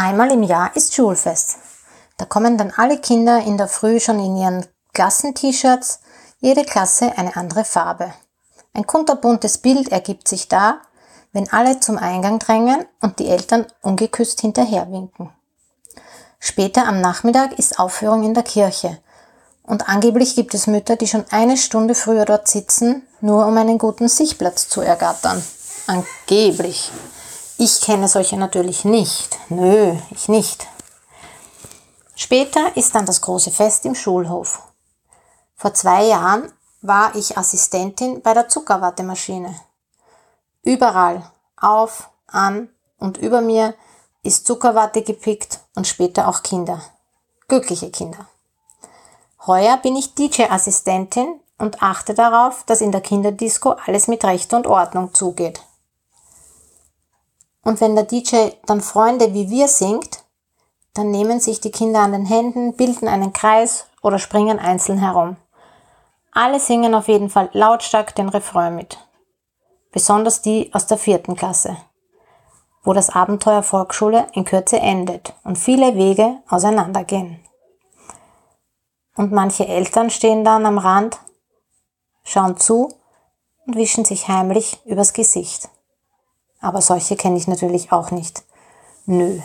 Einmal im Jahr ist Schulfest. Da kommen dann alle Kinder in der Früh schon in ihren Klassen-T-Shirts, jede Klasse eine andere Farbe. Ein kunterbuntes Bild ergibt sich da, wenn alle zum Eingang drängen und die Eltern ungeküsst hinterherwinken. Später am Nachmittag ist Aufführung in der Kirche. Und angeblich gibt es Mütter, die schon eine Stunde früher dort sitzen, nur um einen guten Sichtplatz zu ergattern. Angeblich. Ich kenne solche natürlich nicht. Nö, ich nicht. Später ist dann das große Fest im Schulhof. Vor zwei Jahren war ich Assistentin bei der Zuckerwattemaschine. Überall, auf, an und über mir ist Zuckerwatte gepickt und später auch Kinder. Glückliche Kinder. Heuer bin ich DJ-Assistentin und achte darauf, dass in der Kinderdisco alles mit Recht und Ordnung zugeht. Und wenn der DJ dann Freunde wie wir singt, dann nehmen sich die Kinder an den Händen, bilden einen Kreis oder springen einzeln herum. Alle singen auf jeden Fall lautstark den Refrain mit. Besonders die aus der vierten Klasse wo das Abenteuer Volksschule in Kürze endet und viele Wege auseinandergehen. Und manche Eltern stehen dann am Rand, schauen zu und wischen sich heimlich übers Gesicht. Aber solche kenne ich natürlich auch nicht. Nö.